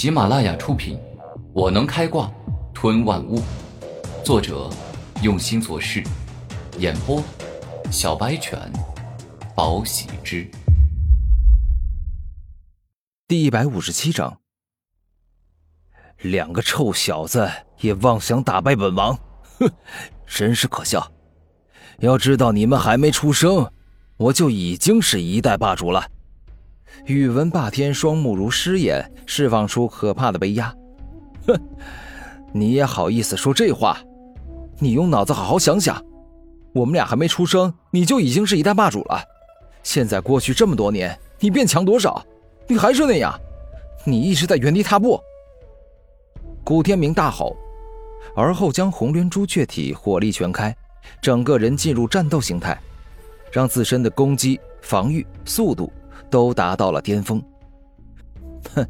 喜马拉雅出品，《我能开挂吞万物》，作者用心做事，演播小白犬，宝喜之。第一百五十七章，两个臭小子也妄想打败本王，哼，真是可笑！要知道你们还没出生，我就已经是一代霸主了。宇文霸天双目如狮眼，释放出可怕的威压。哼，你也好意思说这话？你用脑子好好想想，我们俩还没出生，你就已经是一代霸主了。现在过去这么多年，你变强多少？你还是那样，你一直在原地踏步。古天明大吼，而后将红莲朱雀体火力全开，整个人进入战斗形态，让自身的攻击、防御、速度。都达到了巅峰。哼，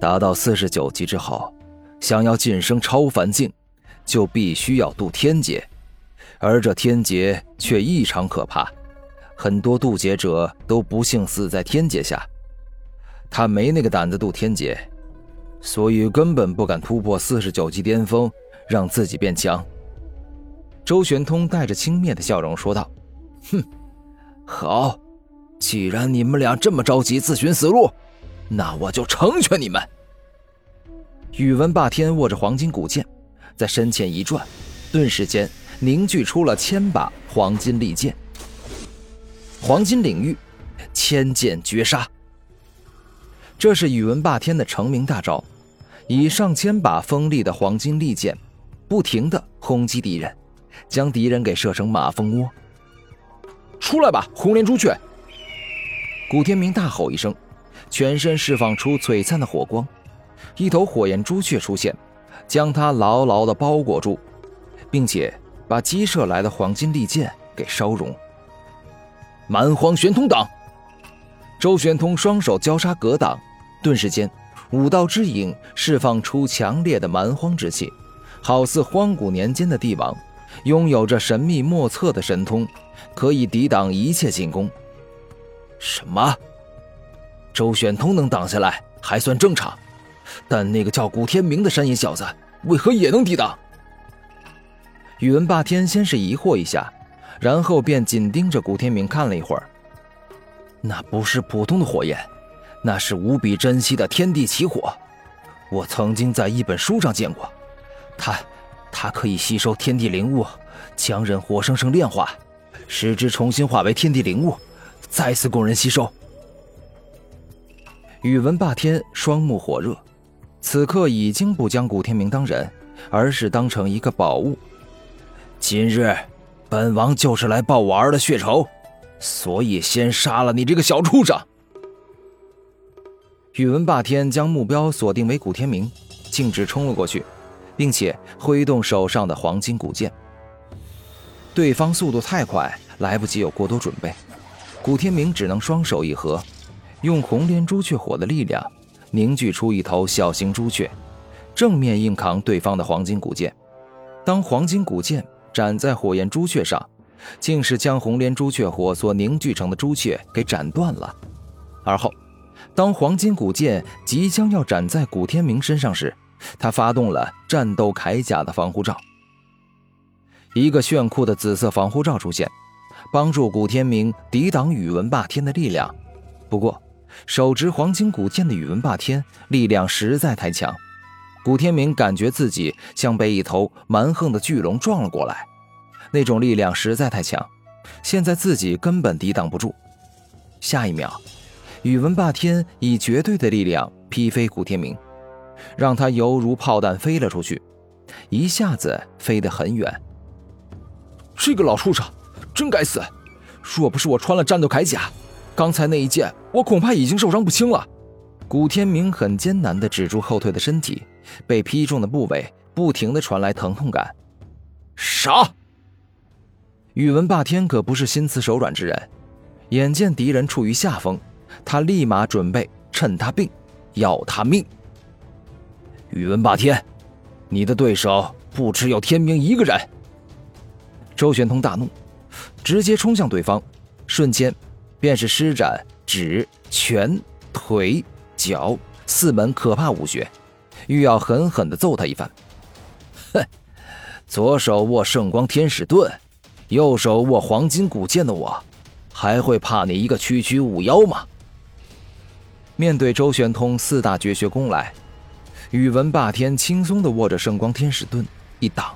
达到四十九级之后，想要晋升超凡境，就必须要渡天劫，而这天劫却异常可怕，很多渡劫者都不幸死在天劫下。他没那个胆子渡天劫，所以根本不敢突破四十九级巅峰，让自己变强。周玄通带着轻蔑的笑容说道：“哼，好。”既然你们俩这么着急自寻死路，那我就成全你们。宇文霸天握着黄金古剑，在身前一转，顿时间凝聚出了千把黄金利剑。黄金领域，千剑绝杀。这是宇文霸天的成名大招，以上千把锋利的黄金利剑，不停的轰击敌人，将敌人给射成马蜂窝。出来吧，红莲朱雀！古天明大吼一声，全身释放出璀璨的火光，一头火焰朱雀出现，将他牢牢地包裹住，并且把激射来的黄金利剑给烧融。蛮荒玄通挡，周玄通双手交叉格挡，顿时间，五道之影释放出强烈的蛮荒之气，好似荒古年间的帝王，拥有着神秘莫测的神通，可以抵挡一切进攻。什么？周玄通能挡下来还算正常，但那个叫古天明的山野小子为何也能抵挡？宇文霸天先是疑惑一下，然后便紧盯着古天明看了一会儿。那不是普通的火焰，那是无比珍惜的天地奇火。我曾经在一本书上见过，它，它可以吸收天地灵物，将人活生生炼化，使之重新化为天地灵物。再次供人吸收。宇文霸天双目火热，此刻已经不将古天明当人，而是当成一个宝物。今日，本王就是来报我儿的血仇，所以先杀了你这个小畜生。宇文霸天将目标锁定为古天明，径直冲了过去，并且挥动手上的黄金古剑。对方速度太快，来不及有过多准备。古天明只能双手一合，用红莲朱雀火的力量凝聚出一头小型朱雀，正面硬扛对方的黄金古剑。当黄金古剑斩在火焰朱雀上，竟是将红莲朱雀火所凝聚成的朱雀给斩断了。而后，当黄金古剑即将要斩在古天明身上时，他发动了战斗铠甲的防护罩，一个炫酷的紫色防护罩出现。帮助古天明抵挡宇文霸天的力量，不过手执黄金古剑的宇文霸天力量实在太强，古天明感觉自己像被一头蛮横的巨龙撞了过来，那种力量实在太强，现在自己根本抵挡不住。下一秒，宇文霸天以绝对的力量劈飞古天明，让他犹如炮弹飞了出去，一下子飞得很远。这个老畜生！真该死！若不是我穿了战斗铠甲，刚才那一剑我恐怕已经受伤不轻了。古天明很艰难地止住后退的身体，被劈中的部位不停地传来疼痛感。啥！宇文霸天可不是心慈手软之人，眼见敌人处于下风，他立马准备趁他病要他命。宇文霸天，你的对手不只有天明一个人。周玄通大怒。直接冲向对方，瞬间便是施展指、拳、腿、脚四门可怕武学，欲要狠狠地揍他一番。哼，左手握圣光天使盾，右手握黄金古剑的我，还会怕你一个区区五妖吗？面对周玄通四大绝学攻来，宇文霸天轻松地握着圣光天使盾一挡，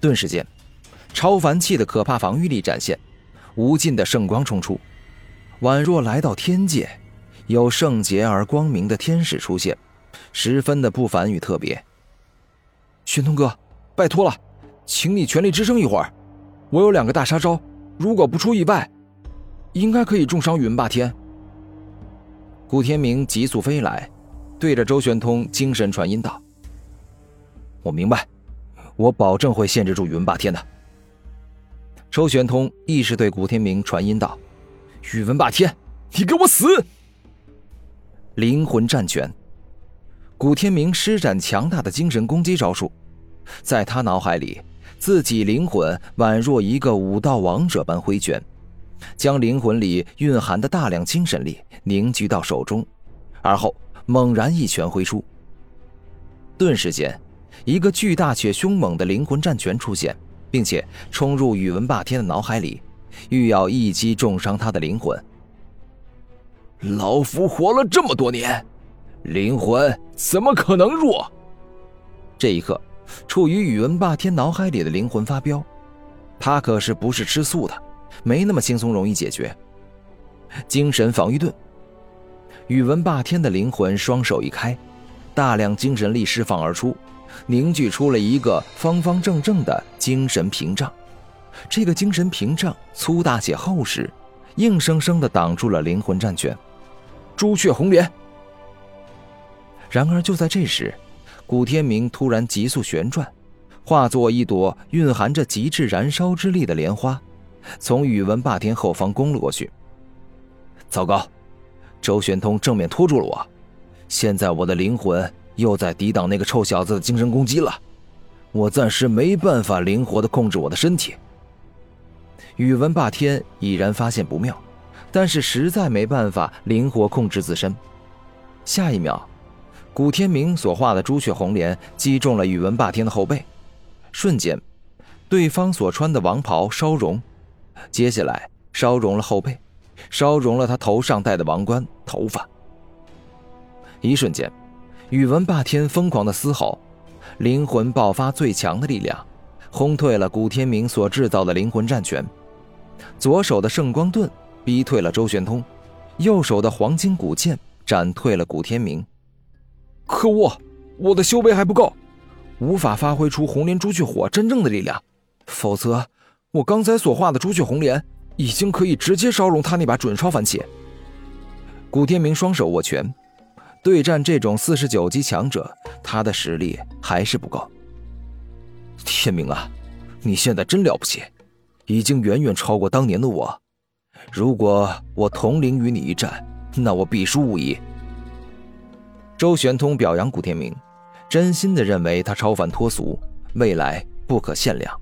顿时间，超凡气的可怕防御力展现，无尽的圣光冲出，宛若来到天界。有圣洁而光明的天使出现，十分的不凡与特别。玄通哥，拜托了，请你全力支撑一会儿。我有两个大杀招，如果不出意外，应该可以重伤云霸天。古天明急速飞来，对着周玄通精神传音道：“我明白，我保证会限制住云霸天的。”周玄通亦是对古天明传音道：“宇文霸天，你给我死！”灵魂战拳，古天明施展强大的精神攻击招数，在他脑海里，自己灵魂宛若一个武道王者般挥拳，将灵魂里蕴含的大量精神力凝聚到手中，而后猛然一拳挥出。顿时间，一个巨大且凶猛的灵魂战拳出现，并且冲入宇文霸天的脑海里，欲要一击重伤他的灵魂。老夫活了这么多年，灵魂怎么可能弱？这一刻，处于宇文霸天脑海里的灵魂发飙，他可是不是吃素的，没那么轻松容易解决。精神防御盾，宇文霸天的灵魂双手一开，大量精神力释放而出，凝聚出了一个方方正正的精神屏障。这个精神屏障粗大且厚实，硬生生的挡住了灵魂战拳。朱雀红莲。然而就在这时，古天明突然急速旋转，化作一朵蕴含着极致燃烧之力的莲花，从宇文霸天后方攻了过去。糟糕，周玄通正面拖住了我，现在我的灵魂又在抵挡那个臭小子的精神攻击了，我暂时没办法灵活的控制我的身体。宇文霸天已然发现不妙。但是实在没办法灵活控制自身。下一秒，古天明所画的朱雀红莲击中了宇文霸天的后背，瞬间，对方所穿的王袍烧融，接下来烧融了后背，烧融了他头上戴的王冠头发。一瞬间，宇文霸天疯狂的嘶吼，灵魂爆发最强的力量，轰退了古天明所制造的灵魂战拳，左手的圣光盾。逼退了周玄通，右手的黄金古剑斩退了古天明。可恶，我的修为还不够，无法发挥出红莲朱雀火真正的力量。否则，我刚才所画的朱雀红莲已经可以直接烧融他那把准超凡器。古天明双手握拳，对战这种四十九级强者，他的实力还是不够。天明啊，你现在真了不起，已经远远超过当年的我。如果我同龄与你一战，那我必输无疑。周玄通表扬古天明，真心的认为他超凡脱俗，未来不可限量。